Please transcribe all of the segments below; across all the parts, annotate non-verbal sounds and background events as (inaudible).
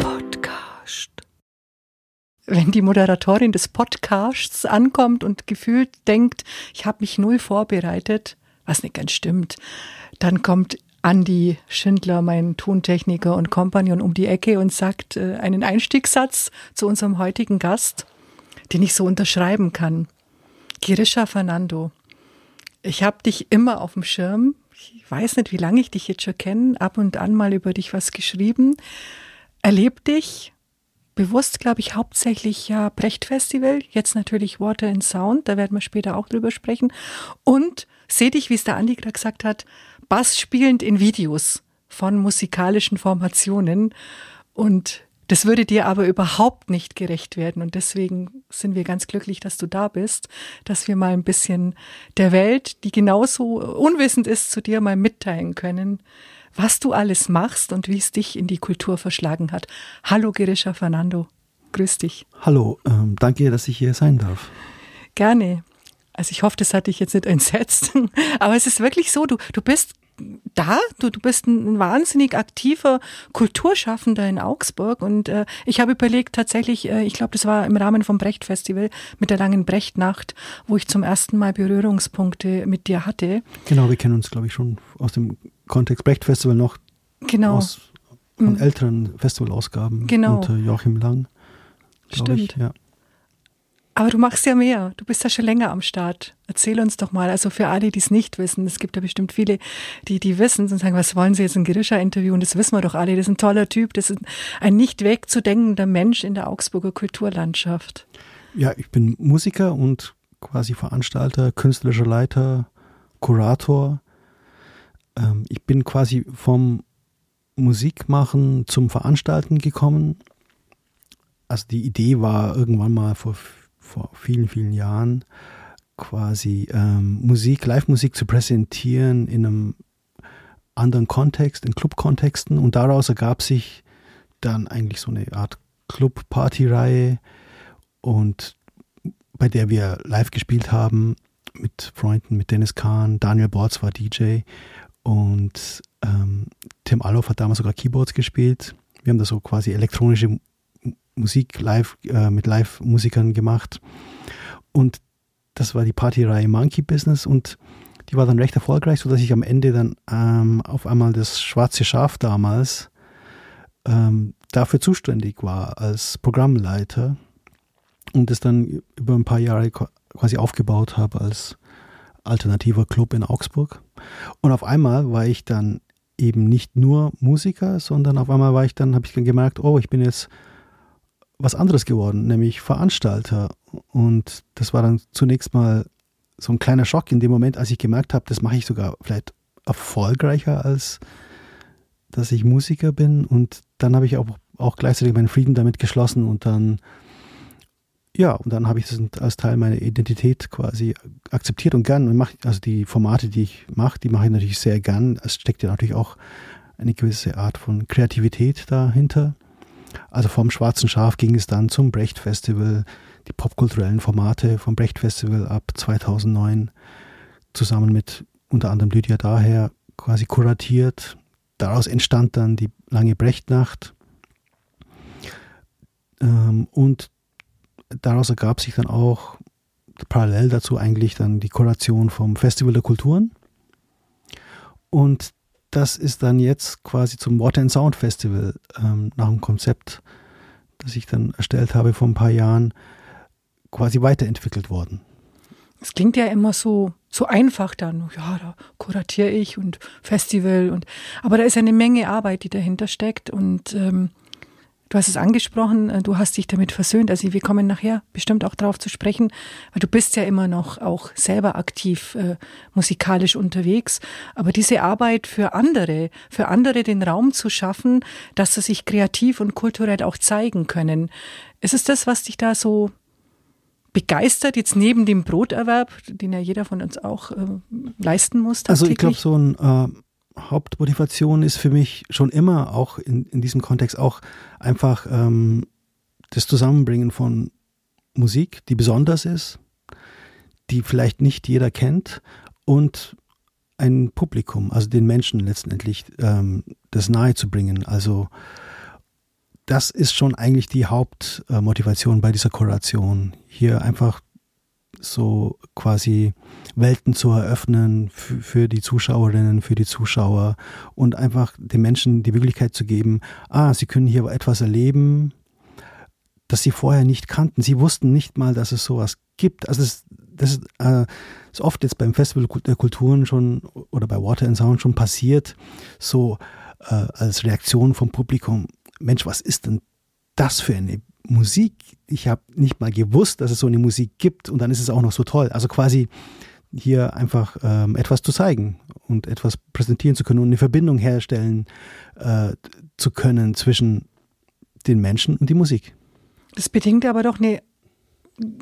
Podcast. Wenn die Moderatorin des Podcasts ankommt und gefühlt denkt, ich habe mich null vorbereitet, was nicht ganz stimmt, dann kommt Andi Schindler, mein Tontechniker und Kompagnon, um die Ecke und sagt äh, einen Einstiegssatz zu unserem heutigen Gast, den ich so unterschreiben kann. Girisha Fernando, ich habe dich immer auf dem Schirm. Ich weiß nicht, wie lange ich dich jetzt schon kenne, ab und an mal über dich was geschrieben. Erleb dich bewusst, glaube ich, hauptsächlich ja Brecht Festival, jetzt natürlich Water and Sound, da werden wir später auch drüber sprechen. Und seh dich, wie es der Andi gerade gesagt hat, Bass spielend in Videos von musikalischen Formationen. Und das würde dir aber überhaupt nicht gerecht werden. Und deswegen sind wir ganz glücklich, dass du da bist, dass wir mal ein bisschen der Welt, die genauso unwissend ist, zu dir mal mitteilen können, was du alles machst und wie es dich in die Kultur verschlagen hat. Hallo Gerisha Fernando, grüß dich. Hallo, ähm, danke, dass ich hier sein darf. Gerne. Also ich hoffe, das hat dich jetzt nicht entsetzt. (laughs) Aber es ist wirklich so, du, du bist da, du, du bist ein wahnsinnig aktiver Kulturschaffender in Augsburg und äh, ich habe überlegt tatsächlich, äh, ich glaube, das war im Rahmen vom Brecht-Festival mit der langen Brechtnacht, wo ich zum ersten Mal Berührungspunkte mit dir hatte. Genau, wir kennen uns, glaube ich, schon aus dem Kontext Brecht-Festival noch. Genau. Aus, von mhm. älteren Festivalausgaben genau. unter Joachim Lang. Stimmt. Ich, ja. Aber du machst ja mehr. Du bist ja schon länger am Start. Erzähl uns doch mal. Also für alle, die es nicht wissen, es gibt ja bestimmt viele, die die wissen und sagen, was wollen sie jetzt ein Gerischer-Interview? Und das wissen wir doch alle. Das ist ein toller Typ. Das ist ein nicht wegzudenkender Mensch in der Augsburger Kulturlandschaft. Ja, ich bin Musiker und quasi Veranstalter, künstlerischer Leiter, Kurator. Ähm, ich bin quasi vom Musikmachen zum Veranstalten gekommen. Also die Idee war irgendwann mal vor vor vielen, vielen Jahren quasi ähm, Musik, Live-Musik zu präsentieren in einem anderen Kontext, in Club-Kontexten und daraus ergab sich dann eigentlich so eine Art Club-Party-Reihe und bei der wir live gespielt haben mit Freunden, mit Dennis Kahn, Daniel Bortz war DJ und ähm, Tim Allof hat damals sogar Keyboards gespielt. Wir haben da so quasi elektronische Musik live äh, mit Live-Musikern gemacht. Und das war die Partyreihe Monkey Business und die war dann recht erfolgreich, sodass ich am Ende dann ähm, auf einmal das schwarze Schaf damals ähm, dafür zuständig war als Programmleiter und es dann über ein paar Jahre quasi aufgebaut habe als alternativer Club in Augsburg. Und auf einmal war ich dann eben nicht nur Musiker, sondern auf einmal war ich dann, habe ich dann gemerkt, oh, ich bin jetzt was anderes geworden, nämlich Veranstalter. Und das war dann zunächst mal so ein kleiner Schock in dem Moment, als ich gemerkt habe, das mache ich sogar vielleicht erfolgreicher, als dass ich Musiker bin. Und dann habe ich auch, auch gleichzeitig meinen Frieden damit geschlossen und dann, ja, und dann habe ich das als Teil meiner Identität quasi akzeptiert und gern. Und mach, also die Formate, die ich mache, die mache ich natürlich sehr gern. Es steckt ja natürlich auch eine gewisse Art von Kreativität dahinter. Also vom Schwarzen Schaf ging es dann zum Brecht Festival, die popkulturellen Formate vom Brecht Festival ab 2009 zusammen mit unter anderem Lydia Daher quasi kuratiert. Daraus entstand dann die lange Brechtnacht. Ähm, und daraus ergab sich dann auch parallel dazu eigentlich dann die Kuration vom Festival der Kulturen. Und das ist dann jetzt quasi zum Water and Sound Festival ähm, nach einem Konzept, das ich dann erstellt habe vor ein paar Jahren, quasi weiterentwickelt worden. Es klingt ja immer so, so einfach dann. Ja, da kuratiere ich und Festival und, aber da ist ja eine Menge Arbeit, die dahinter steckt und ähm, Du hast es angesprochen, äh, du hast dich damit versöhnt. Also wir kommen nachher bestimmt auch darauf zu sprechen, weil du bist ja immer noch auch selber aktiv äh, musikalisch unterwegs. Aber diese Arbeit für andere, für andere den Raum zu schaffen, dass sie sich kreativ und kulturell auch zeigen können. Ist es das, was dich da so begeistert, jetzt neben dem Broterwerb, den ja jeder von uns auch äh, leisten muss? Also ich glaube, so ein äh, Hauptmotivation ist für mich schon immer auch in, in diesem Kontext auch einfach ähm, das Zusammenbringen von Musik, die besonders ist, die vielleicht nicht jeder kennt und ein Publikum, also den Menschen letztendlich ähm, das nahe zu bringen. Also das ist schon eigentlich die Hauptmotivation bei dieser Kuration. Hier einfach so quasi Welten zu eröffnen für, für, die Zuschauerinnen, für die Zuschauer und einfach den Menschen die Möglichkeit zu geben, ah, sie können hier etwas erleben, das sie vorher nicht kannten. Sie wussten nicht mal, dass es sowas gibt. Also das, das ist, äh, ist oft jetzt beim Festival der Kulturen schon oder bei Water and Sound schon passiert, so äh, als Reaktion vom Publikum, Mensch, was ist denn das für eine Musik? Ich habe nicht mal gewusst, dass es so eine Musik gibt und dann ist es auch noch so toll. Also quasi hier einfach ähm, etwas zu zeigen und etwas präsentieren zu können und eine Verbindung herstellen äh, zu können zwischen den Menschen und die Musik. Das bedingt aber doch eine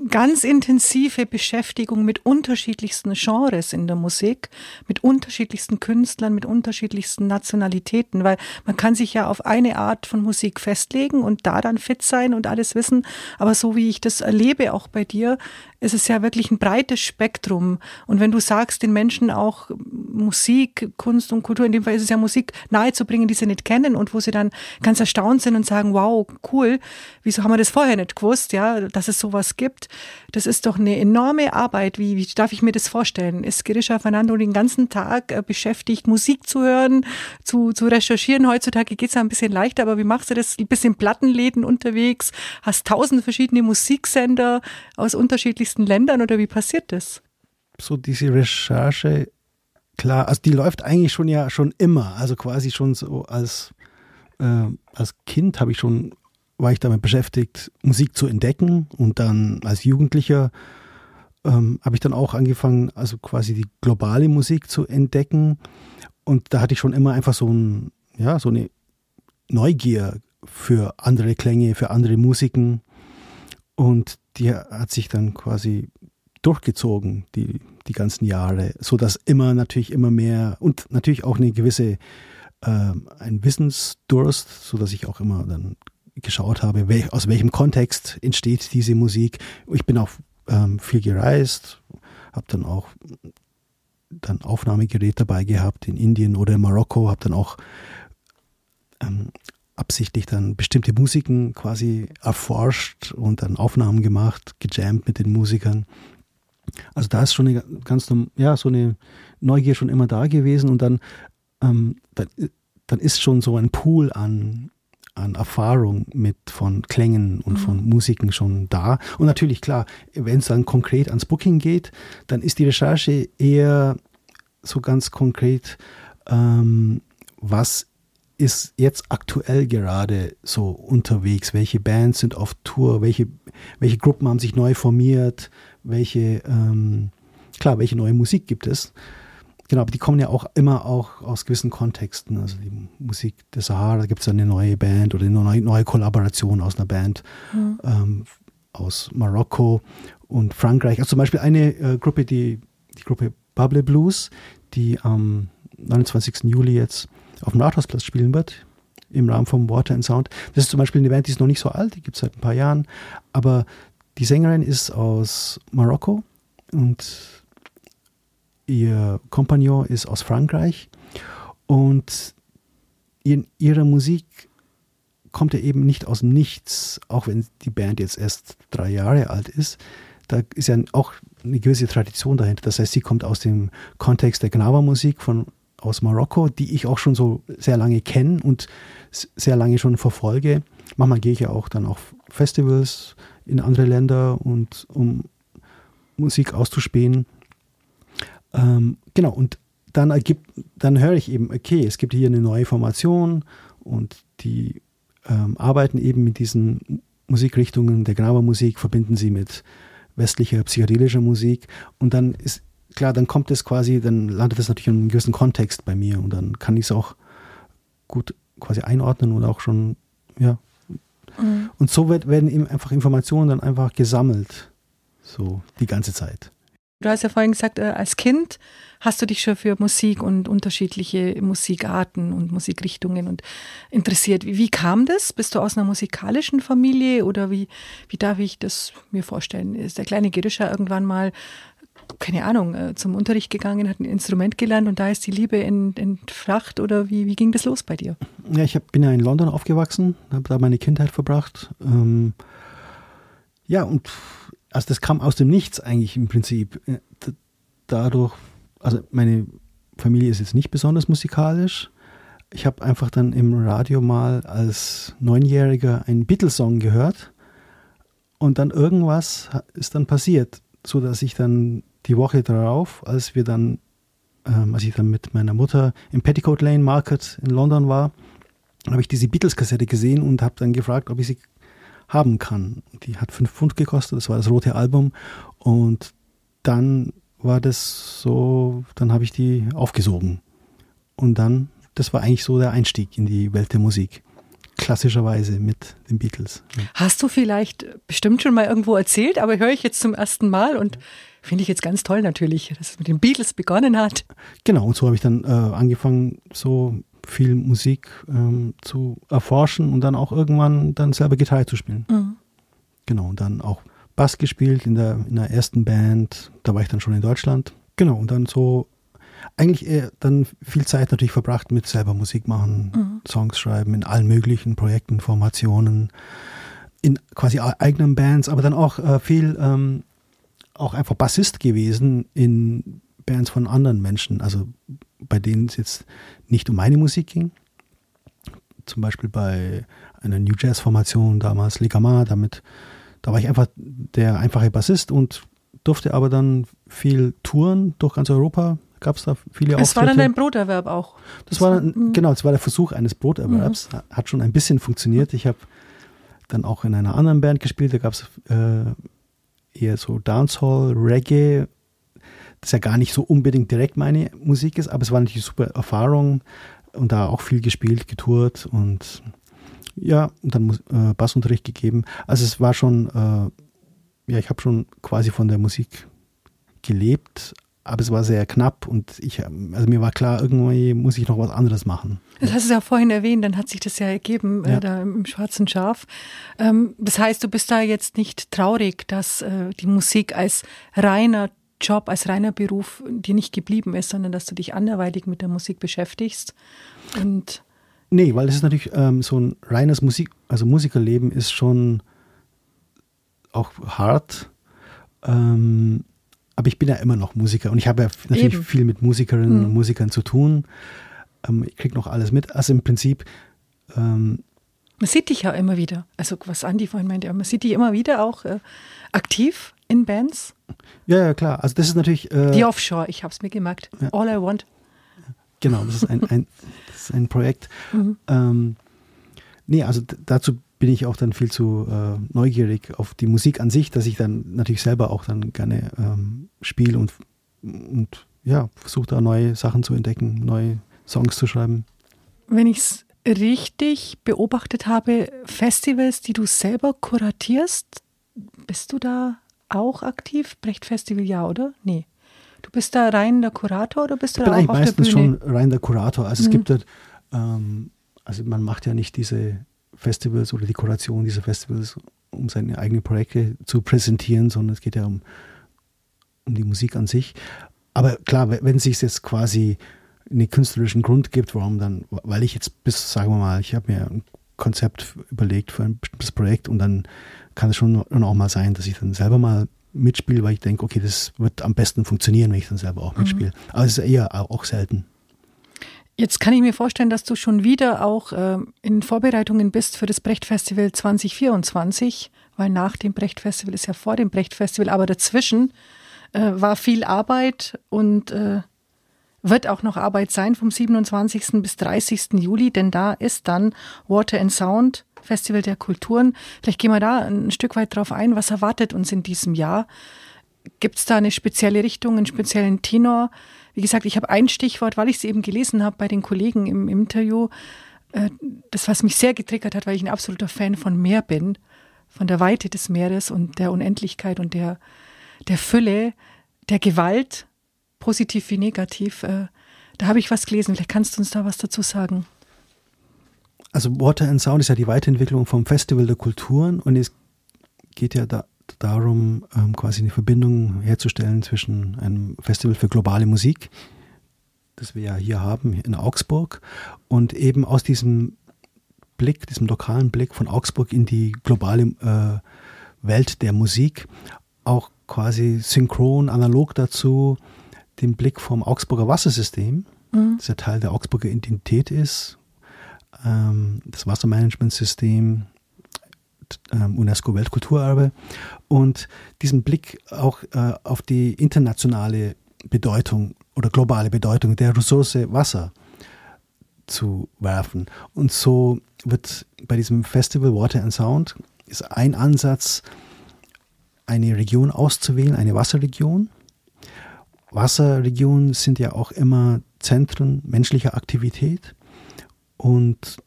ganz intensive Beschäftigung mit unterschiedlichsten Genres in der Musik, mit unterschiedlichsten Künstlern, mit unterschiedlichsten Nationalitäten, weil man kann sich ja auf eine Art von Musik festlegen und da dann fit sein und alles wissen. Aber so wie ich das erlebe, auch bei dir, ist es ja wirklich ein breites Spektrum. Und wenn du sagst, den Menschen auch Musik, Kunst und Kultur, in dem Fall ist es ja Musik nahezubringen, die sie nicht kennen und wo sie dann ganz erstaunt sind und sagen, wow, cool, wieso haben wir das vorher nicht gewusst, ja, dass es sowas gibt. Das ist doch eine enorme Arbeit. Wie, wie darf ich mir das vorstellen? Ist Girisha Fernando den ganzen Tag äh, beschäftigt, Musik zu hören, zu, zu recherchieren? Heutzutage geht es ja ein bisschen leichter, aber wie machst du das? Ein bisschen Plattenläden unterwegs, hast tausend verschiedene Musiksender aus unterschiedlichsten unterschiedlichsten Ländern oder wie passiert das? So diese Recherche, klar, also die läuft eigentlich schon ja schon immer, also quasi schon so als, äh, als Kind habe ich schon, war ich damit beschäftigt, Musik zu entdecken und dann als Jugendlicher ähm, habe ich dann auch angefangen, also quasi die globale Musik zu entdecken. Und da hatte ich schon immer einfach so ein, ja, so eine Neugier für andere Klänge, für andere Musiken und die hat sich dann quasi durchgezogen, die, die ganzen Jahre, so dass immer natürlich immer mehr und natürlich auch eine gewisse, äh, ein Wissensdurst, so dass ich auch immer dann geschaut habe, wel, aus welchem Kontext entsteht diese Musik. Ich bin auch ähm, viel gereist, habe dann auch dann Aufnahmegerät dabei gehabt in Indien oder in Marokko, habe dann auch ähm, absichtlich dann bestimmte Musiken quasi erforscht und dann Aufnahmen gemacht, gejammt mit den Musikern. Also da ist schon eine ganz, ja, so eine Neugier schon immer da gewesen und dann, ähm, dann, dann ist schon so ein Pool an, an Erfahrung mit von Klängen und mhm. von Musiken schon da. Und natürlich, klar, wenn es dann konkret ans Booking geht, dann ist die Recherche eher so ganz konkret, ähm, was ist jetzt aktuell gerade so unterwegs? Welche Bands sind auf Tour? Welche, welche Gruppen haben sich neu formiert? Welche, ähm, klar, welche neue Musik gibt es? Genau, aber die kommen ja auch immer auch aus gewissen Kontexten. Also die Musik der Sahara, da gibt es eine neue Band oder eine neue, neue Kollaboration aus einer Band mhm. ähm, aus Marokko und Frankreich. Also zum Beispiel eine äh, Gruppe, die, die Gruppe Bubble Blues, die am 29. Juli jetzt auf dem Rathausplatz spielen wird, im Rahmen vom Water and Sound. Das ist zum Beispiel eine Band, die ist noch nicht so alt, die gibt es seit ein paar Jahren, aber die Sängerin ist aus Marokko und ihr Kompagnon ist aus Frankreich und in ihrer Musik kommt er eben nicht aus dem Nichts, auch wenn die Band jetzt erst drei Jahre alt ist. Da ist ja auch eine gewisse Tradition dahinter. Das heißt, sie kommt aus dem Kontext der Gnawa-Musik von aus Marokko, die ich auch schon so sehr lange kenne und sehr lange schon verfolge. Manchmal gehe ich ja auch dann auf Festivals in andere Länder und um Musik auszuspähen. Ähm, genau, und dann ergibt, dann höre ich eben, okay, es gibt hier eine neue Formation und die ähm, arbeiten eben mit diesen Musikrichtungen der Grabermusik, verbinden sie mit westlicher psychedelischer Musik und dann ist klar, dann kommt es quasi, dann landet es natürlich in einem gewissen Kontext bei mir und dann kann ich es auch gut quasi einordnen und auch schon, ja. Mhm. Und so wird, werden eben einfach Informationen dann einfach gesammelt, so die ganze Zeit. Du hast ja vorhin gesagt, äh, als Kind hast du dich schon für Musik und unterschiedliche Musikarten und Musikrichtungen und interessiert. Wie, wie, kam das? Bist du aus einer musikalischen Familie oder wie, wie darf ich das mir vorstellen? Ist der kleine Girischer irgendwann mal keine Ahnung, äh, zum Unterricht gegangen, hat ein Instrument gelernt und da ist die Liebe entfacht oder wie, wie ging das los bei dir? Ja, ich hab, bin ja in London aufgewachsen, habe da meine Kindheit verbracht. Ähm, ja, und also das kam aus dem Nichts eigentlich im Prinzip. Äh, dadurch, also meine Familie ist jetzt nicht besonders musikalisch. Ich habe einfach dann im Radio mal als Neunjähriger einen Beatles-Song gehört und dann irgendwas ist dann passiert, so dass ich dann die Woche darauf, als wir dann, ähm, als ich dann mit meiner Mutter im Petticoat Lane Market in London war, habe ich diese Beatles-Kassette gesehen und habe dann gefragt, ob ich sie haben kann. Die hat fünf Pfund gekostet, das war das rote Album und dann war das so, dann habe ich die aufgesogen. Und dann, das war eigentlich so der Einstieg in die Welt der Musik. Klassischerweise mit den Beatles. Hast du vielleicht bestimmt schon mal irgendwo erzählt, aber höre ich jetzt zum ersten Mal und finde ich jetzt ganz toll natürlich, dass es mit den Beatles begonnen hat. Genau, und so habe ich dann äh, angefangen, so viel Musik ähm, zu erforschen und dann auch irgendwann dann selber Gitarre zu spielen. Mhm. Genau, und dann auch Bass gespielt in der, in der ersten Band. Da war ich dann schon in Deutschland. Genau, und dann so eigentlich eher dann viel Zeit natürlich verbracht mit selber Musik machen, mhm. Songs schreiben, in allen möglichen Projekten, Formationen, in quasi eigenen Bands, aber dann auch äh, viel ähm, auch einfach Bassist gewesen in Bands von anderen Menschen, also bei denen es jetzt nicht um meine Musik ging. Zum Beispiel bei einer New Jazz Formation damals, Ligama, damit da war ich einfach der einfache Bassist und durfte aber dann viel touren durch ganz Europa. Gab es da viele Das war dann dein Broterwerb auch. Das, das war, dann, genau, das war der Versuch eines Broterwerbs. Mhm. Hat schon ein bisschen funktioniert. Ich habe dann auch in einer anderen Band gespielt. Da gab es äh, eher so Dancehall, Reggae. Das ja gar nicht so unbedingt direkt meine Musik ist, aber es war natürlich eine super Erfahrung und da auch viel gespielt, getourt und ja, und dann äh, Bassunterricht gegeben. Also es war schon, äh, ja, ich habe schon quasi von der Musik gelebt, aber es war sehr knapp und ich, also mir war klar, irgendwie muss ich noch was anderes machen. Das hast du ja vorhin erwähnt, dann hat sich das ja ergeben, äh, ja. Äh, da im Schwarzen Schaf. Ähm, das heißt, du bist da jetzt nicht traurig, dass äh, die Musik als reiner Job, als reiner Beruf dir nicht geblieben ist, sondern dass du dich anderweitig mit der Musik beschäftigst und Nee, weil es ist natürlich ähm, so ein reines Musik, also Musikerleben ist schon auch hart. Ähm, aber ich bin ja immer noch Musiker und ich habe ja natürlich Eben. viel mit Musikerinnen mhm. und Musikern zu tun. Ähm, ich kriege noch alles mit. Also im Prinzip. Ähm, man sieht dich ja immer wieder. Also was Andi vorhin meinte, man sieht dich immer wieder auch äh, aktiv in Bands. Ja, ja, klar. Also das ist natürlich. Äh, Die Offshore, ich habe es mir gemerkt. Ja. All I Want. Genau, das ist ein, ein, das ist ein Projekt. (laughs) Mhm. Ähm, nee, also dazu bin ich auch dann viel zu äh, neugierig auf die Musik an sich, dass ich dann natürlich selber auch dann gerne ähm, spiele und, und ja, versuche da neue Sachen zu entdecken, neue Songs zu schreiben. Wenn ich es richtig beobachtet habe, Festivals, die du selber kuratierst, bist du da auch aktiv? Brecht Festival ja, oder? Nee. Du bist da rein der Kurator oder bist du ich da bin auch auf meistens der Bühne? schon rein der Kurator. Also mhm. es gibt halt, ähm, also man macht ja nicht diese Festivals oder die Kuration dieser Festivals, um seine eigenen Projekte zu präsentieren, sondern es geht ja um, um die Musik an sich. Aber klar, wenn es sich jetzt quasi einen künstlerischen Grund gibt, warum dann, weil ich jetzt bis, sagen wir mal, ich habe mir ein Konzept überlegt für ein bestimmtes Projekt und dann kann es schon auch mal sein, dass ich dann selber mal mitspiele, weil ich denke, okay, das wird am besten funktionieren, wenn ich dann selber auch mitspiele. Mhm. Aber es ist eher auch selten. Jetzt kann ich mir vorstellen, dass du schon wieder auch äh, in Vorbereitungen bist für das Brecht-Festival 2024, weil nach dem Brecht-Festival ist ja vor dem Brecht-Festival, aber dazwischen äh, war viel Arbeit und äh, wird auch noch Arbeit sein vom 27. bis 30. Juli, denn da ist dann Water and Sound Festival der Kulturen. Vielleicht gehen wir da ein Stück weit drauf ein. Was erwartet uns in diesem Jahr? Gibt es da eine spezielle Richtung, einen speziellen Tenor? Wie gesagt, ich habe ein Stichwort, weil ich es eben gelesen habe bei den Kollegen im, Interview. Äh, das, was mich sehr getriggert hat, weil ich ein absoluter Fan von Meer bin, von der Weite des Meeres und der Unendlichkeit und der, der Fülle, der Gewalt, positiv wie negativ. Äh, da habe ich was gelesen. Vielleicht kannst du uns da was dazu sagen. Also Water and Sound ist ja die Weiterentwicklung vom Festival der Kulturen und es geht ja da darum, ähm, quasi eine Verbindung herzustellen zwischen einem Festival für globale Musik, das wir ja hier haben in Augsburg, und eben aus diesem Blick, diesem lokalen Blick von Augsburg in die globale äh, Welt der Musik, auch quasi synchron, analog dazu, den Blick vom Augsburger Wassersystem, mhm. das ja Teil der Augsburger Identität ist, ähm, das Wassermanagementsystem, ähm, UNESCO-Weltkulturerbe und diesen Blick auch äh, auf die internationale Bedeutung oder globale Bedeutung der Ressource Wasser zu werfen. Und so wird bei diesem Festival Water and Sound ist ein Ansatz, eine Region auszuwählen, eine Wasserregion. Wasserregionen sind ja auch immer Zentren menschlicher Aktivität und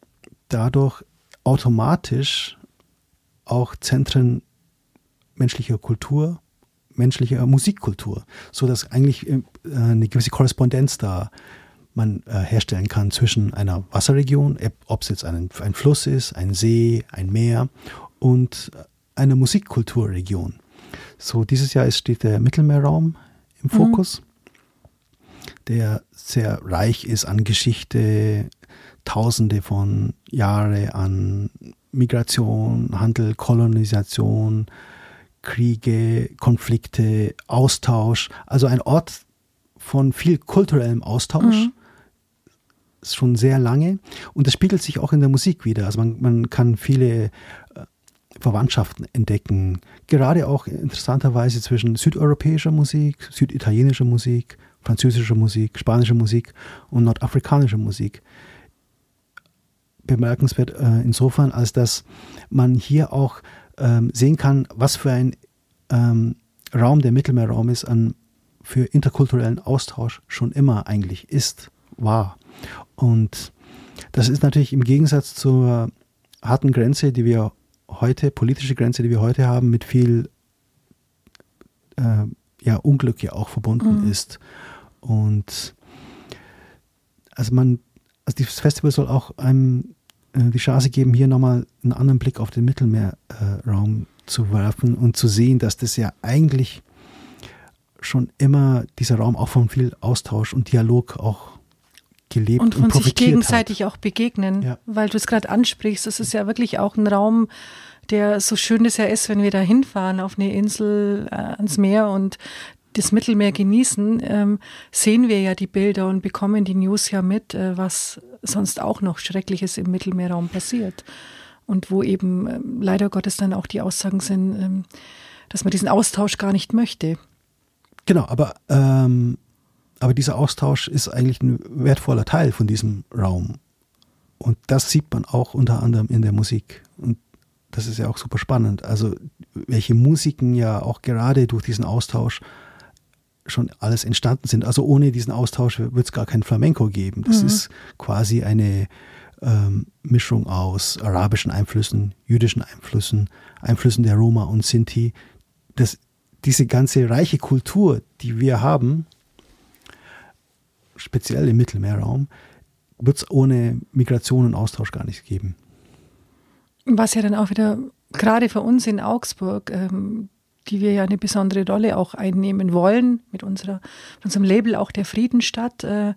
dadurch automatisch auch Zentren menschlicher Kultur, menschlicher Musikkultur, so dass eigentlich äh, eine gewisse Korrespondenz da man äh, herstellen kann zwischen einer Wasserregion, ob es jetzt ein, ein Fluss ist, ein See, ein Meer und einer Musikkulturregion. So dieses Jahr steht der Mittelmeerraum im mhm. Fokus, mhm. der sehr reich ist an Geschichte, Tausende von Jahren an Migration, Handel, Kolonisation, Kriege, Konflikte, Austausch. Also ein Ort von viel kulturellem Austausch. Mhm. Schon sehr lange. Und das spiegelt sich auch in der Musik wieder. Also man, man kann viele äh, Verwandtschaften entdecken. Gerade auch interessanterweise zwischen südeuropäischer Musik, süditalienischer Musik, französischer Musik, spanischer Musik und nordafrikanischer Musik bemerkenswert äh, insofern, als dass man hier auch ähm, sehen kann, was für ein ähm, Raum der Mittelmeerraum ist an für interkulturellen Austausch schon immer eigentlich ist, war. Und das ist natürlich im Gegensatz zur harten Grenze, die wir heute, politische Grenze, die wir heute haben, mit viel äh, ja, Unglück ja auch verbunden mhm. ist. Und also man, also dieses Festival soll auch einem die Chance geben, hier nochmal einen anderen Blick auf den Mittelmeerraum äh, zu werfen und zu sehen, dass das ja eigentlich schon immer dieser Raum auch von viel Austausch und Dialog auch gelebt und, von und sich gegenseitig hat. auch begegnen, ja. weil du es gerade ansprichst. Es ist ja wirklich auch ein Raum, der so schön es ja ist, wenn wir da hinfahren auf eine Insel äh, ans Meer und das Mittelmeer genießen, ähm, sehen wir ja die Bilder und bekommen die News ja mit, äh, was sonst auch noch Schreckliches im Mittelmeerraum passiert. Und wo eben äh, leider Gottes dann auch die Aussagen sind, ähm, dass man diesen Austausch gar nicht möchte. Genau, aber, ähm, aber dieser Austausch ist eigentlich ein wertvoller Teil von diesem Raum. Und das sieht man auch unter anderem in der Musik. Und das ist ja auch super spannend. Also welche Musiken ja auch gerade durch diesen Austausch schon alles entstanden sind. Also ohne diesen Austausch wird es gar kein Flamenco geben. Das mhm. ist quasi eine ähm, Mischung aus arabischen Einflüssen, jüdischen Einflüssen, Einflüssen der Roma und Sinti. Das, diese ganze reiche Kultur, die wir haben, speziell im Mittelmeerraum, wird es ohne Migration und Austausch gar nicht geben. Was ja dann auch wieder gerade für uns in Augsburg ähm, die wir ja eine besondere Rolle auch einnehmen wollen, mit, unserer, mit unserem Label auch der Friedenstadt, äh,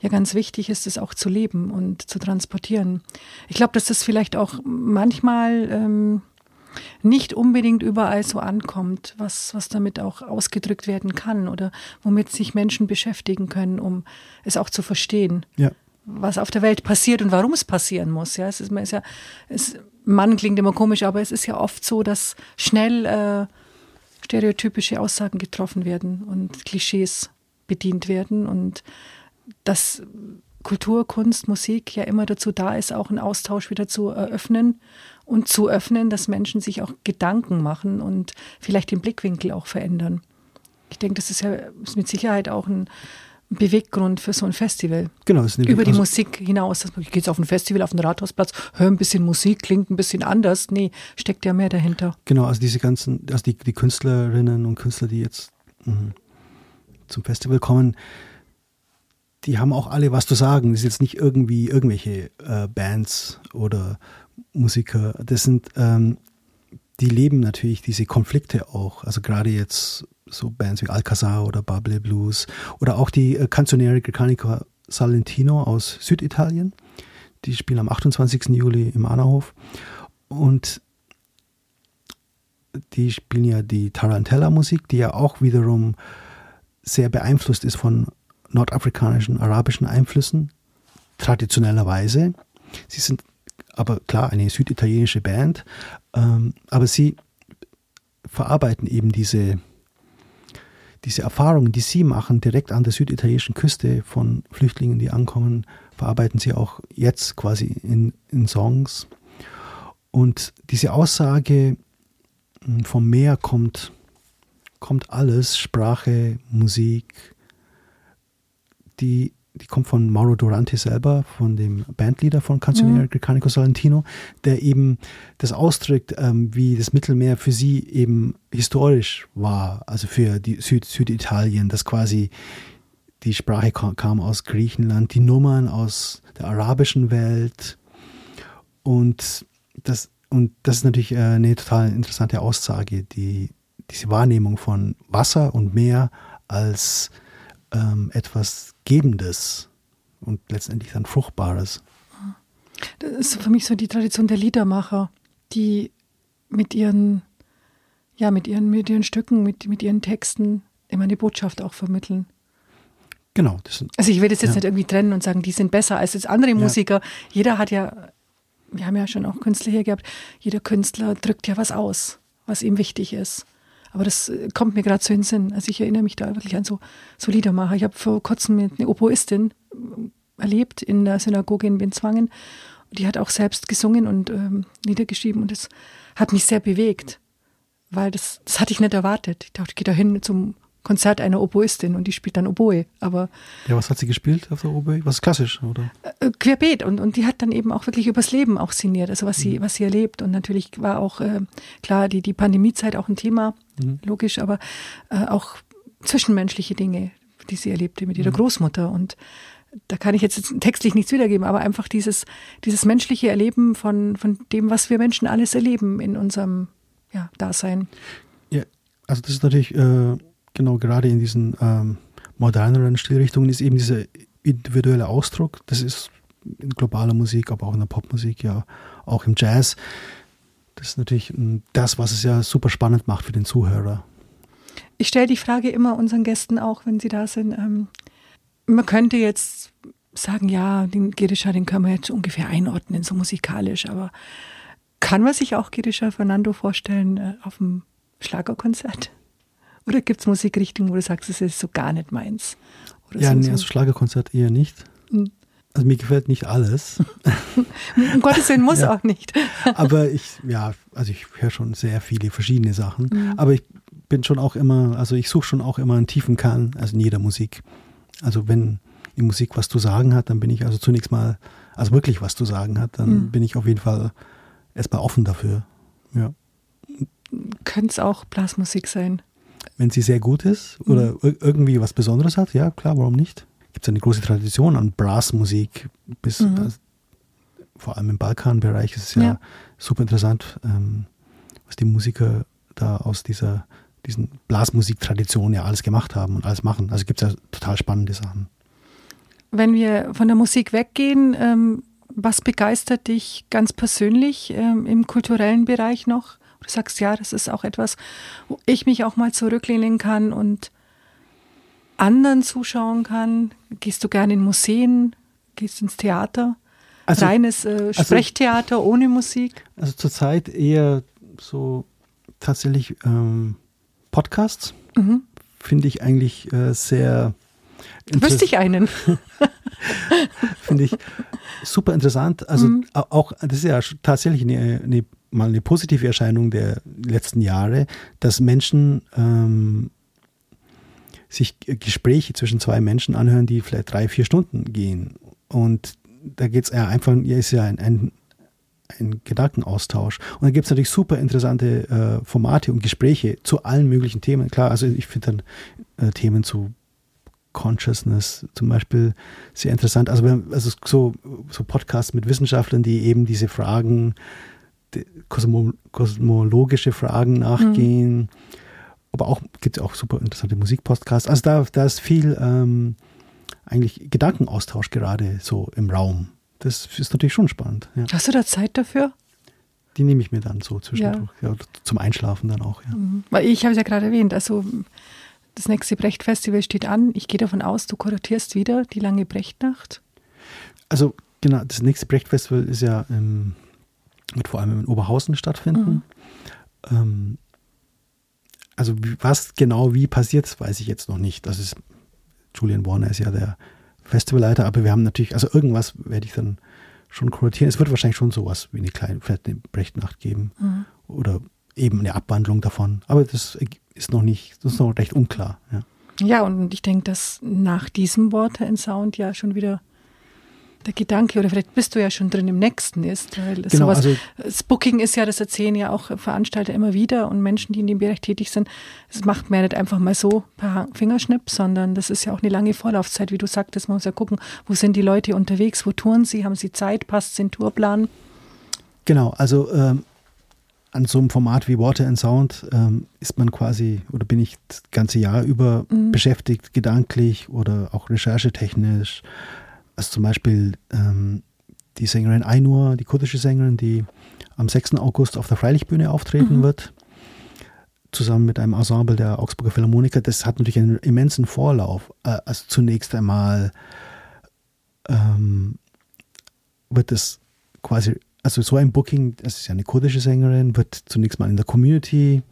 ja ganz wichtig ist, es auch zu leben und zu transportieren. Ich glaube, dass das vielleicht auch manchmal ähm, nicht unbedingt überall so ankommt, was, was damit auch ausgedrückt werden kann oder womit sich Menschen beschäftigen können, um es auch zu verstehen. Ja. Was auf der Welt passiert und warum es passieren muss. Ja, es ist, man ist ja, es, Mann klingt immer komisch, aber es ist ja oft so, dass schnell äh, stereotypische Aussagen getroffen werden und Klischees bedient werden und dass Kultur, Kunst, Musik ja immer dazu da ist, auch einen Austausch wieder zu eröffnen und zu öffnen, dass Menschen sich auch Gedanken machen und vielleicht den Blickwinkel auch verändern. Ich denke, das ist ja mit Sicherheit auch ein Beweggrund für so ein Festival. Genau. Über die also Musik hinaus. Ich gehe jetzt auf ein Festival, auf den Rathausplatz, höre ein bisschen Musik, klingt ein bisschen anders. Nee, steckt ja mehr dahinter. Genau, also diese ganzen, also die, die Künstlerinnen und Künstler, die jetzt mh, zum Festival kommen, die haben auch alle was zu sagen. Das ist jetzt nicht irgendwie irgendwelche äh, Bands oder Musiker. Das sind ähm, die leben natürlich diese Konflikte auch. Also gerade jetzt so Bands wie Alcazar oder Bubble Blues oder auch die äh, Canzoniere Grecanica Salentino aus Süditalien. Die spielen am 28. Juli im Annahof. Und die spielen ja die Tarantella-Musik, die ja auch wiederum sehr beeinflusst ist von nordafrikanischen, arabischen Einflüssen, traditionellerweise. Sie sind aber klar eine süditalienische Band, ähm, aber sie verarbeiten eben diese, diese Erfahrungen, die sie machen, direkt an der süditalienischen Küste von Flüchtlingen, die ankommen, verarbeiten sie auch jetzt quasi in, in Songs. Und diese Aussage, hm, vom Meer kommt, kommt alles, Sprache, Musik, die die kommt von Mauro Durante selber, von dem Bandleader von Canzoniere mhm. Gricanico Salentino, der eben das ausdrückt, ähm, wie das Mittelmeer für sie eben historisch war, also für die Süd Süditalien, dass quasi die Sprache kam aus Griechenland, die Nummern aus der arabischen Welt und das und das ist natürlich äh, eine total interessante Aussage, die diese Wahrnehmung von Wasser und Meer als ähm, etwas Gebendes und letztendlich dann Fruchtbares. Das ist für mich so die Tradition der Liedermacher, die mit ihren, ja, mit ihren, mit ihren Stücken, mit, mit ihren Texten immer eine Botschaft auch vermitteln. Genau. also ich will das jetzt ja. nicht irgendwie trennen und sagen, die sind besser als jetzt andere Musiker. Ja. Jeder hat ja, wir haben ja schon auch Künstler hier gehabt, jeder Künstler drückt ja was aus, was ihm wichtig ist. Aber das äh, kommt mir gerade so in den Sinn. Also ich erinnere mich da wirklich an so, so Liedermacher. Ich habe vor kurzem eine Oboistin äh, erlebt in der Synagoge in Benzwangen. Die hat auch selbst gesungen und ähm, niedergeschrieben und das hat mich sehr bewegt, weil das, das hatte ich nicht erwartet. Ich dachte, ich gehe da hin zum Konzert einer Oboistin und die spielt dann Oboe. Aber ja, was hat sie gespielt auf der Oboe? Was ist klassisch, oder? Äh, querbeet und, und die hat dann eben auch wirklich übers Leben auch sinniert, also was sie, mhm. was sie erlebt. Und natürlich war auch äh, klar die, die Pandemiezeit auch ein Thema, mhm. logisch, aber äh, auch zwischenmenschliche Dinge, die sie erlebte mit ihrer mhm. Großmutter. Und da kann ich jetzt textlich nichts wiedergeben, aber einfach dieses, dieses menschliche Erleben von, von dem, was wir Menschen alles erleben in unserem ja, Dasein. Ja, also das ist natürlich äh genau gerade in diesen ähm, moderneren Stilrichtungen ist eben dieser individuelle Ausdruck. Das ist in globaler Musik, aber auch in der Popmusik, ja, auch im Jazz. Das ist natürlich hm, das, was es ja super spannend macht für den Zuhörer. Ich stelle die Frage immer unseren Gästen auch, wenn sie da sind. Ähm, man könnte jetzt sagen, ja, den Girisha, den können wir jetzt ungefähr einordnen, so musikalisch, aber kann man sich auch Girisha Fernando vorstellen äh, auf dem Schlagerkonzert? Oder gibt es Musikrichtungen, wo du sagst, das ist so gar nicht meins? Oder ja, so, nee, also Schlagerkonzert eher nicht. Hm. Also mir gefällt nicht alles. (laughs) um Gottes Willen muss ja. auch nicht. (laughs) Aber ich, ja, also ich höre schon sehr viele verschiedene Sachen. Mhm. Aber ich bin schon auch immer, also ich suche schon auch immer einen tiefen Kern, also in jeder Musik. Also wenn die Musik was zu sagen hat, dann bin ich also zunächst mal, also wirklich was zu sagen hat, dann mhm. bin ich auf jeden Fall erstmal offen dafür. Ja. Könnte es auch Blasmusik sein? Wenn sie sehr gut ist oder mhm. irgendwie was Besonderes hat, ja klar, warum nicht? Gibt es eine große Tradition an Brassmusik, bis mhm. also, vor allem im Balkanbereich ist es ja, ja. super interessant, ähm, was die Musiker da aus dieser diesen Blasmusiktradition ja alles gemacht haben und alles machen. Also gibt es ja total spannende Sachen. Wenn wir von der Musik weggehen, ähm, was begeistert dich ganz persönlich ähm, im kulturellen Bereich noch? Du sagst, ja, das ist auch etwas, wo ich mich auch mal zurücklehnen kann und anderen zuschauen kann. Gehst du gerne in Museen? Gehst ins Theater? Also, Reines äh, also Sprechtheater also, ohne Musik? Also zurzeit eher so tatsächlich ähm, Podcasts. Mhm. Finde ich eigentlich äh, sehr. Wüsste ich einen. (laughs) (laughs) Finde ich super interessant. Also mhm. auch, das ist ja tatsächlich eine, eine mal eine positive Erscheinung der letzten Jahre, dass Menschen ähm, sich Gespräche zwischen zwei Menschen anhören, die vielleicht drei, vier Stunden gehen. Und da geht es ja einfach, ja, ist ja ein, ein, ein Gedankenaustausch. Und dann gibt es natürlich super interessante äh, Formate und Gespräche zu allen möglichen Themen. Klar, also ich finde dann äh, Themen zu Consciousness zum Beispiel sehr interessant. Also, also so, so Podcasts mit Wissenschaftlern, die eben diese Fragen kosmo, kosmologische Fragen nachgehen. Mhm. Aber auch gibt es auch super interessante Musikpodcasts. Also da, da ist viel ähm, eigentlich Gedankenaustausch gerade so im Raum. Das ist natürlich schon spannend. Ja. Hast du da Zeit dafür? Die nehme ich mir dann so zwischendurch. Ja. ja zum Einschlafen dann auch. Ja. Mhm. Weil ich habe es ja gerade erwähnt, also das nächste Brecht-Festival steht an. Ich gehe davon aus, du kuratierst wieder die lange Brechtnacht. Also genau, das nächste Brecht-Festival ist ja im, wird vor allem in Oberhausen stattfinden. Mhm. Ähm, also was genau wie passiert, weiß ich jetzt noch nicht. Das ist Julian Warner ist ja der Festivalleiter, aber wir haben natürlich, also irgendwas werde ich dann schon kuratieren. Es wird wahrscheinlich schon sowas wie eine kleine, vielleicht eine Brechtnacht geben mhm. oder eben eine Abwandlung davon. Aber das ist noch nicht, das ist noch recht unklar. Ja, ja und ich denke, dass nach diesem Water and Sound ja schon wieder der Gedanke, oder vielleicht bist du ja schon drin im nächsten ist, weil genau, sowas, also, das Booking ist ja, das erzählen ja auch Veranstalter immer wieder und Menschen, die in dem Bereich tätig sind, das macht man ja nicht einfach mal so per Fingerschnipp, sondern das ist ja auch eine lange Vorlaufzeit, wie du sagtest, man muss ja gucken, wo sind die Leute unterwegs, wo touren sie, haben sie Zeit, passt den Tourplan? Genau, also ähm, an so einem Format wie Water and Sound ähm, ist man quasi oder bin ich das ganze Jahr über mhm. beschäftigt, gedanklich oder auch recherchetechnisch also zum Beispiel ähm, die Sängerin Ainur, die kurdische Sängerin, die am 6. August auf der Freilichtbühne auftreten mhm. wird, zusammen mit einem Ensemble der Augsburger Philharmoniker. Das hat natürlich einen immensen Vorlauf. Äh, also zunächst einmal ähm, wird es quasi, also so ein Booking, das ist ja eine kurdische Sängerin, wird zunächst mal in der Community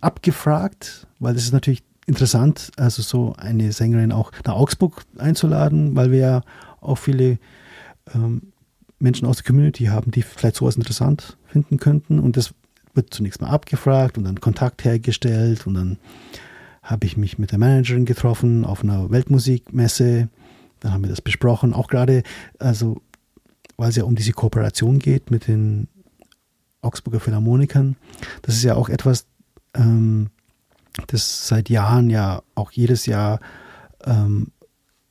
abgefragt, weil das ist natürlich interessant, also so eine Sängerin auch nach Augsburg einzuladen, weil wir ja auch viele ähm, Menschen aus der Community haben, die vielleicht sowas interessant finden könnten. Und das wird zunächst mal abgefragt und dann Kontakt hergestellt. Und dann habe ich mich mit der Managerin getroffen auf einer Weltmusikmesse. Dann haben wir das besprochen. Auch gerade, also, weil es ja um diese Kooperation geht mit den Augsburger Philharmonikern. Das ist ja auch etwas, ähm, das seit Jahren ja auch jedes Jahr ähm,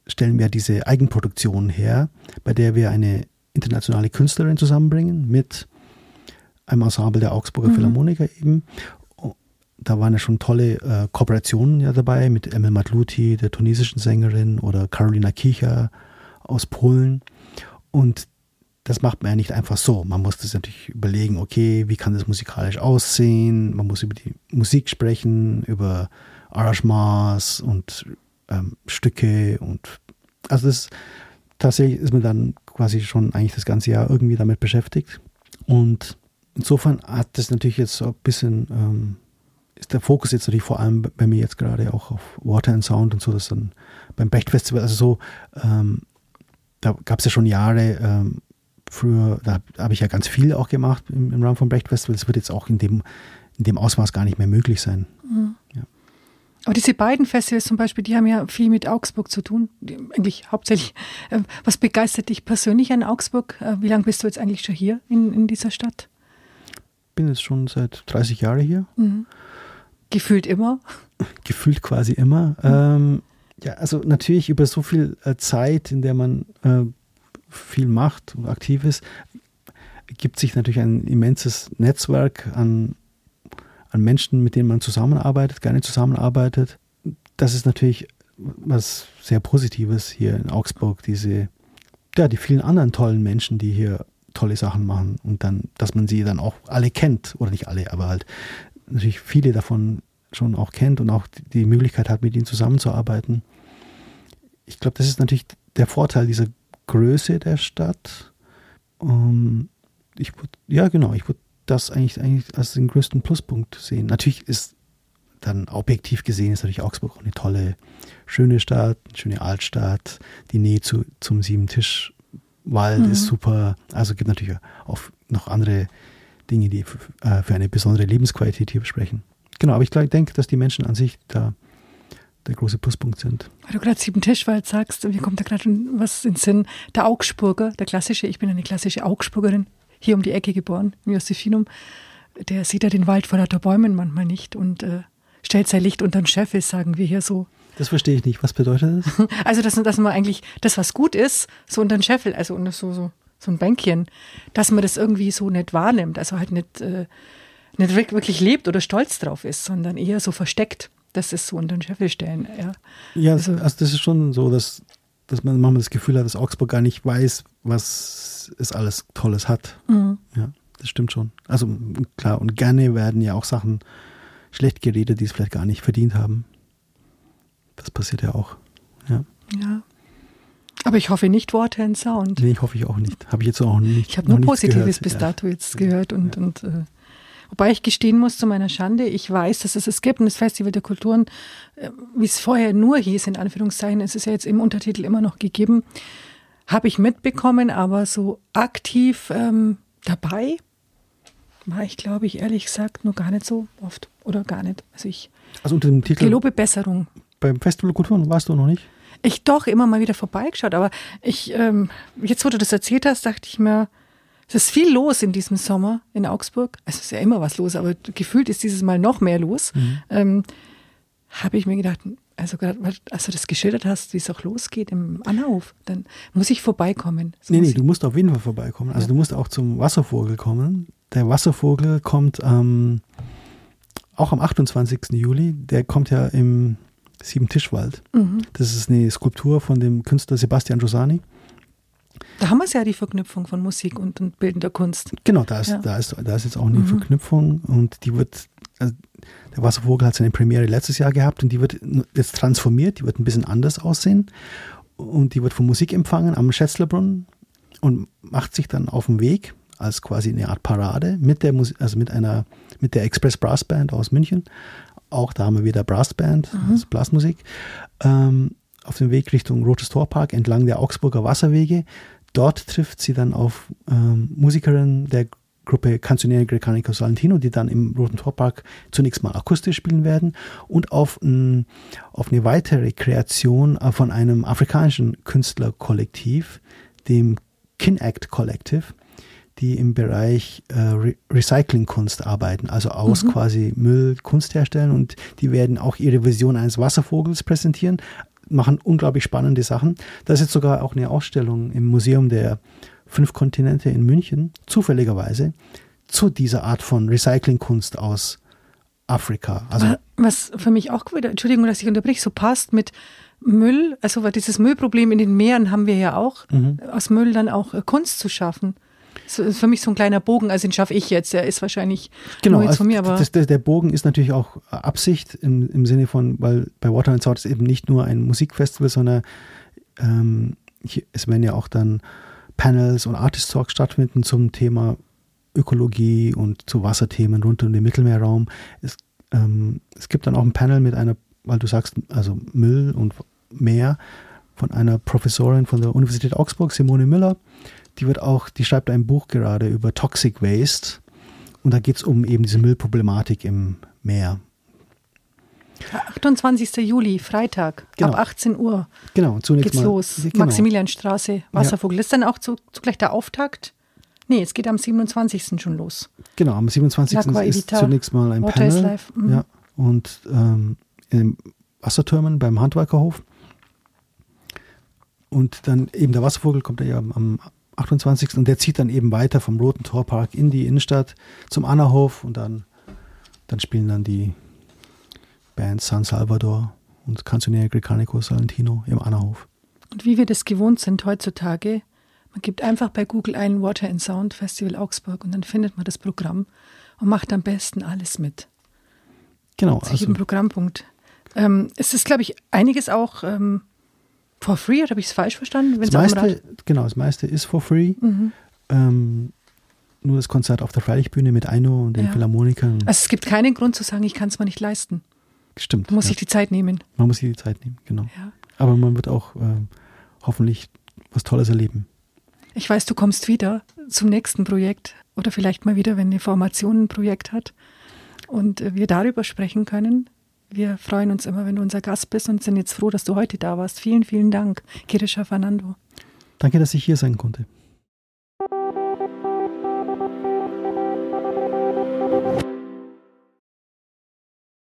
stellen wir diese Eigenproduktion her, bei der wir eine internationale Künstlerin zusammenbringen mit einem Ensemble der Augsburger mhm. Philharmoniker eben. Da waren ja schon tolle äh, Kooperationen ja dabei mit Emil Matluti, der tunesischen Sängerin, oder Carolina Kicher aus Polen. Und das macht man ja nicht einfach so. Man muss das natürlich überlegen, okay, wie kann das musikalisch aussehen? Man muss über die Musik sprechen, über Arrangements und ähm, Stücke und also das tatsächlich ist man dann quasi schon eigentlich das ganze Jahr irgendwie damit beschäftigt. Und insofern hat das natürlich jetzt so ein bisschen, ähm, ist der Fokus jetzt natürlich vor allem bei mir jetzt gerade auch auf Water and Sound und so, das dann beim Brecht Festival, also so, ähm, da gab es ja schon Jahre, ähm, früher, da habe ich ja ganz viel auch gemacht im, im Rahmen vom Brecht Festival. Das wird jetzt auch in dem, in dem Ausmaß gar nicht mehr möglich sein. Mhm. Ja. Aber diese beiden Festivals zum Beispiel, die haben ja viel mit Augsburg zu tun. Eigentlich hauptsächlich. Äh, was begeistert dich persönlich an Augsburg? Äh, wie lange bist du jetzt eigentlich schon hier in, in dieser Stadt? Ich bin jetzt schon seit 30 Jahren hier. Mhm. Gefühlt immer? (laughs) Gefühlt quasi immer. Mhm. Ähm, ja, also natürlich über so viel äh, Zeit, in der man äh, viel macht und aktiv ist, gibt sich natürlich ein immenses Netzwerk an an Menschen, mit denen man zusammenarbeitet, gerne zusammenarbeitet. Das ist natürlich was sehr Positives hier in Augsburg, diese, ja, die vielen anderen tollen Menschen, die hier tolle Sachen machen und dann, dass man sie dann auch alle kennt, oder nicht alle, aber halt natürlich viele davon schon auch kennt und auch die Möglichkeit hat, mit ihnen zusammenzuarbeiten. Ich glaube, das ist natürlich der Vorteil dieser Größe der Stadt. Um, ähm, ich würde, ja genau, ich würde das eigentlich, eigentlich als den größten Pluspunkt sehen. Natürlich ist dann objektiv gesehen ist natürlich Augsburg auch eine tolle, schöne Stadt, eine schöne Altstadt. Die Nähe zu, zum Siebentischwald mhm. ist super. Also gibt natürlich auch noch andere Dinge, die äh, für eine besondere Lebensqualität hier sprechen. Genau, aber ich denke, dass die Menschen an sich da der große Pluspunkt sind. Weil du gerade Siebentischwald sagst, mir kommt da gerade was in den Sinn. Der Augsburger, der klassische, ich bin eine klassische Augsburgerin, hier um die Ecke geboren, im Josephinum, der sieht ja den Wald vor lauter Bäumen manchmal nicht und äh, stellt sein Licht unter den Scheffel, sagen wir hier so. Das verstehe ich nicht. Was bedeutet das? (laughs) Also, dass, dass man eigentlich das, was gut ist, so unter den Scheffel, also so, so, so ein Bänkchen, dass man das irgendwie so nicht wahrnimmt, also halt nicht, äh, nicht wirklich lebt oder stolz drauf ist, sondern eher so versteckt, dass es so unter den Scheffel stellen. Ja, ja also, also, das ist schon so, dass, dass man manchmal das Gefühl hat, dass Augsburg gar nicht weiß, was es alles Tolles hat. Mhm. Ja, das stimmt schon. Also klar, und gerne werden ja auch Sachen schlecht geredet, die es vielleicht gar nicht verdient haben. Das passiert ja auch. Ja. Ja. Aber ich hoffe nicht Water and Sound. Nee, ich hoffe ich auch nicht. Habe ich jetzt auch nicht. Ich habe nur Positives bis dato jetzt gehört und, ja. und äh, wobei ich gestehen muss zu meiner Schande, ich weiß, dass es es gibt und das Festival der Kulturen, äh, wie es vorher nur hieß, in Anführungszeichen, es ist ja jetzt im Untertitel immer noch gegeben, habe ich mitbekommen, aber so aktiv ähm, dabei war ich, glaube ich, ehrlich gesagt, nur gar nicht so oft oder gar nicht. Also ich also unter dem Titel gelobe Besserung. Beim Festival der Kulturen warst du noch nicht? Ich doch immer mal wieder vorbeigeschaut, aber ich, ähm, jetzt wo du das erzählt hast, dachte ich mir, es ist viel los in diesem Sommer in Augsburg. Es ist ja immer was los, aber gefühlt ist dieses Mal noch mehr los. Mhm. Ähm, Habe ich mir gedacht, also gerade, als du das geschildert hast, wie es auch losgeht im Anlauf, dann muss ich vorbeikommen. Das nee, nee, du musst auf jeden Fall vorbeikommen. Also ja. du musst auch zum Wasservogel kommen. Der Wasservogel kommt ähm, auch am 28. Juli. Der kommt ja im Sieben-Tischwald. Mhm. Das ist eine Skulptur von dem Künstler Sebastian Giussani. Da haben wir es ja die Verknüpfung von Musik und, und bildender Kunst. Genau, da ist, ja. da, ist, da ist jetzt auch eine mhm. Verknüpfung und die wird, also der Wasservogel hat seine Premiere letztes Jahr gehabt und die wird jetzt transformiert, die wird ein bisschen anders aussehen und die wird von Musik empfangen am Schätzlerbrunnen und macht sich dann auf den Weg als quasi eine Art Parade mit der Musik, also mit einer, mit der Express Brass Band aus München auch, da haben wir wieder Brassband, mhm. also Blasmusik, ähm, auf dem Weg Richtung Rotes Torpark entlang der Augsburger Wasserwege. Dort trifft sie dann auf ähm, Musikerinnen der Gruppe Canzoniere Grecanico Salentino, die dann im Roten Torpark zunächst mal akustisch spielen werden und auf, ein, auf eine weitere Kreation äh, von einem afrikanischen Künstlerkollektiv, dem Kin Act Collective die im Bereich äh, Re Recyclingkunst arbeiten, also aus mhm. quasi Müll Kunst herstellen und die werden auch ihre Vision eines Wasservogels präsentieren, machen unglaublich spannende Sachen. Da ist jetzt sogar auch eine Ausstellung im Museum der fünf Kontinente in München, zufälligerweise, zu dieser Art von Recyclingkunst aus Afrika. Also was für mich auch wieder, Entschuldigung, dass ich unterbreche, so passt mit Müll, also dieses Müllproblem in den Meeren haben wir ja auch, mhm. aus Müll dann auch Kunst zu schaffen. Das ist für mich so ein kleiner Bogen, also den schaffe ich jetzt. Der ist wahrscheinlich genau, nur jetzt von mir, aber. Das, das, der Bogen ist natürlich auch Absicht im, im Sinne von, weil bei Water and Sound ist eben nicht nur ein Musikfestival, sondern ähm, hier, es werden ja auch dann Panels und Artist Talks stattfinden zum Thema Ökologie und zu Wasserthemen rund um den Mittelmeerraum. Es, ähm, es gibt dann auch ein Panel mit einer, weil du sagst, also Müll und Meer von einer Professorin von der Universität Augsburg, Simone Müller die wird auch, die schreibt ein Buch gerade über Toxic Waste und da geht es um eben diese Müllproblematik im Meer. 28. Juli, Freitag, genau. ab 18 Uhr. Genau, zunächst geht's mal. los. Genau. Maximilianstraße, Wasservogel. Ja. Ist dann auch zu, zugleich der Auftakt? Nee, es geht am 27. schon los. Genau, am 27. ist zunächst mal ein Water Panel. Mhm. Ja, und ähm, in Wassertürmen beim Handwerkerhof. Und dann eben der Wasservogel kommt ja am 28. Und der zieht dann eben weiter vom Roten Torpark in die Innenstadt zum Annahof und dann, dann spielen dann die Bands San Salvador und Canzoniere Grecanico Salentino im Annahof. Und wie wir das gewohnt sind heutzutage, man gibt einfach bei Google ein Water and Sound Festival Augsburg und dann findet man das Programm und macht am besten alles mit. Genau. Zu also, jedem Programmpunkt. Ähm, es ist, glaube ich, einiges auch ähm, For free, oder habe ich es falsch verstanden? Das meiste, genau, das meiste ist for free. Mhm. Ähm, nur das Konzert auf der Freilichtbühne mit Eino und den ja. Philharmonikern. Also es gibt keinen Grund zu sagen, ich kann es mir nicht leisten. Stimmt. Man muss ja. sich die Zeit nehmen. Man muss sich die Zeit nehmen, genau. Ja. Aber man wird auch äh, hoffentlich was Tolles erleben. Ich weiß, du kommst wieder zum nächsten Projekt oder vielleicht mal wieder, wenn eine Formation ein Projekt hat und äh, wir darüber sprechen können. Wir freuen uns immer, wenn du unser Gast bist und sind jetzt froh, dass du heute da warst. Vielen, vielen Dank, Kirisha Fernando. Danke, dass ich hier sein konnte.